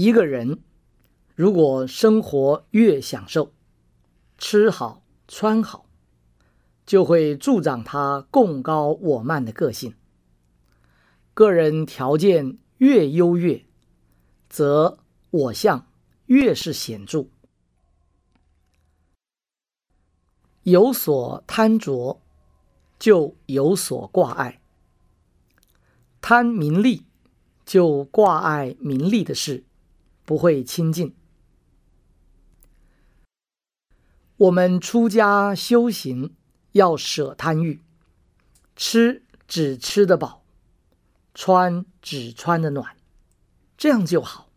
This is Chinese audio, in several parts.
一个人如果生活越享受，吃好穿好，就会助长他共高我慢的个性。个人条件越优越，则我相越是显著。有所贪着，就有所挂碍。贪名利，就挂碍名利的事，不会亲近。我们出家修行，要舍贪欲，吃只吃得饱，穿只穿得暖，这样就好，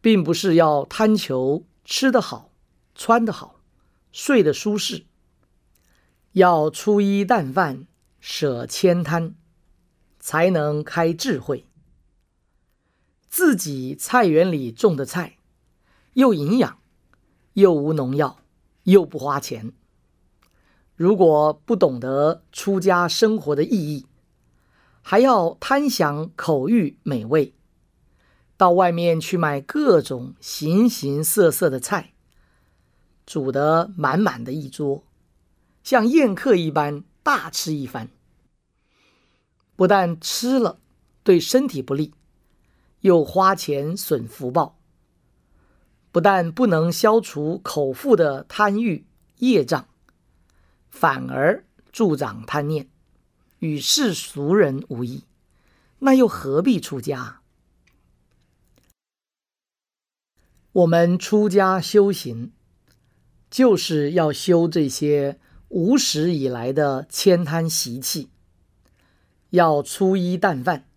并不是要贪求吃得好、穿得好、睡得舒适。要粗衣淡饭，舍千贪。才能开智慧。自己菜园里种的菜，又营养，又无农药，又不花钱。如果不懂得出家生活的意义，还要贪享口欲美味，到外面去买各种形形色色的菜，煮得满满的一桌，像宴客一般大吃一番。不但吃了对身体不利，又花钱损福报。不但不能消除口腹的贪欲业障，反而助长贪念，与世俗人无异。那又何必出家？我们出家修行，就是要修这些无始以来的悭贪习气。要粗衣淡饭，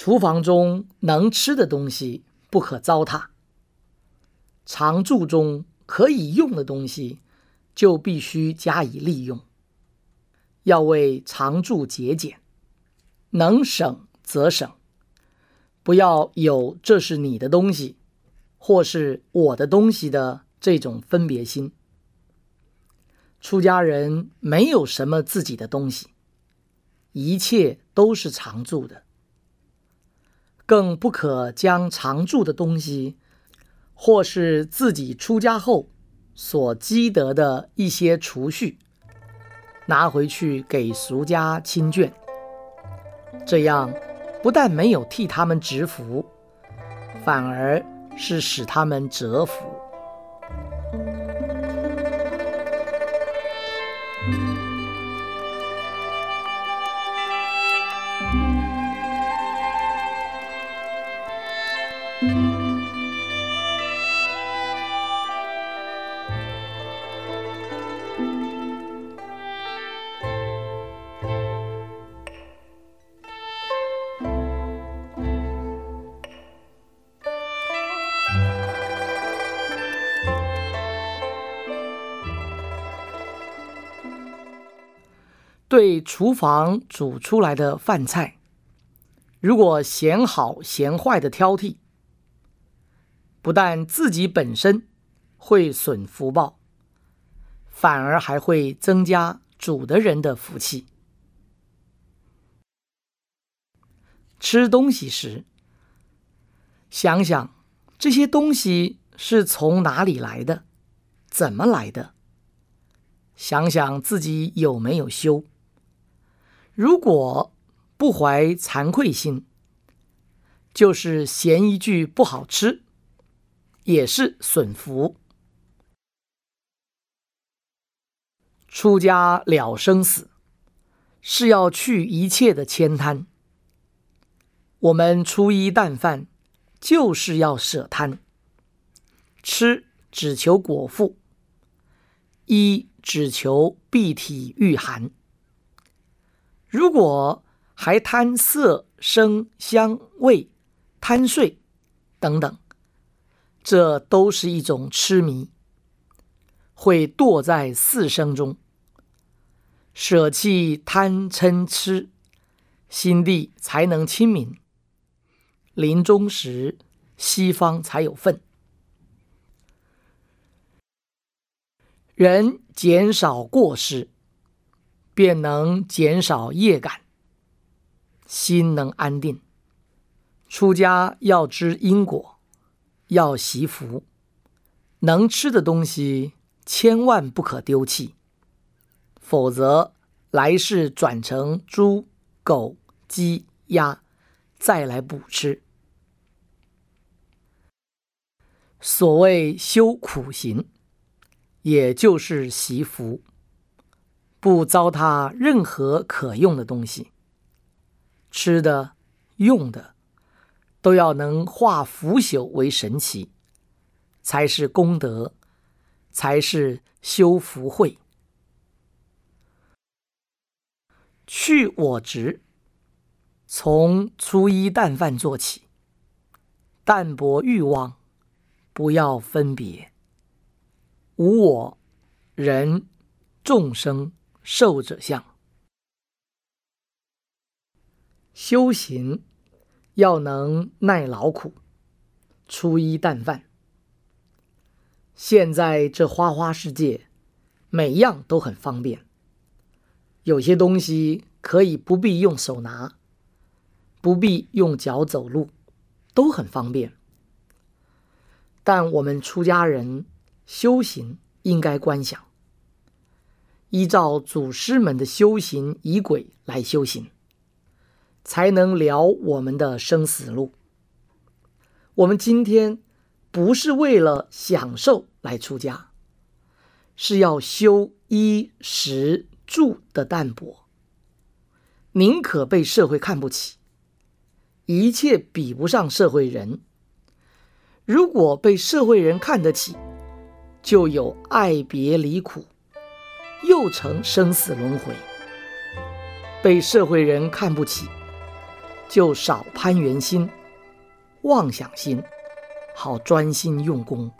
厨房中能吃的东西不可糟蹋；常住中可以用的东西就必须加以利用。要为常住节俭，能省则省，不要有这是你的东西，或是我的东西的这种分别心。出家人没有什么自己的东西。一切都是常住的，更不可将常住的东西，或是自己出家后所积得的一些储蓄，拿回去给俗家亲眷。这样不但没有替他们植福，反而是使他们折福。对厨房煮出来的饭菜，如果嫌好嫌坏的挑剔，不但自己本身会损福报，反而还会增加煮的人的福气。吃东西时，想想这些东西是从哪里来的，怎么来的，想想自己有没有修。如果不怀惭愧心，就是嫌一句不好吃，也是损福。出家了生死，是要去一切的悭贪。我们粗衣淡饭，就是要舍贪。吃只求果腹，衣只求蔽体御寒。如果还贪色、声、香、味，贪睡等等，这都是一种痴迷，会堕在四生中。舍弃贪嗔痴，心地才能清明。临终时，西方才有份。人减少过失。便能减少业感，心能安定，出家要知因果，要习福，能吃的东西千万不可丢弃，否则来世转成猪、狗、鸡、鸭，再来补吃。所谓修苦行，也就是习福，不糟蹋任何可用的东西，吃的、用的。都要能化腐朽为神奇，才是功德，才是修福慧。去我执，从粗衣淡饭做起，淡泊欲望，不要分别，无我、人、众生、寿者相，修行。要能耐劳苦，粗衣淡饭。现在这花花世界，每样都很方便。有些东西可以不必用手拿，不必用脚走路，都很方便。但我们出家人修行应该观想，依照祖师们的修行仪轨来修行。才能了我们的生死路。我们今天不是为了享受来出家，是要修衣食住的淡泊，宁可被社会看不起，一切比不上社会人。如果被社会人看得起，就有爱别离苦，又成生死轮回。被社会人看不起。就少攀缘心、妄想心，好专心用功。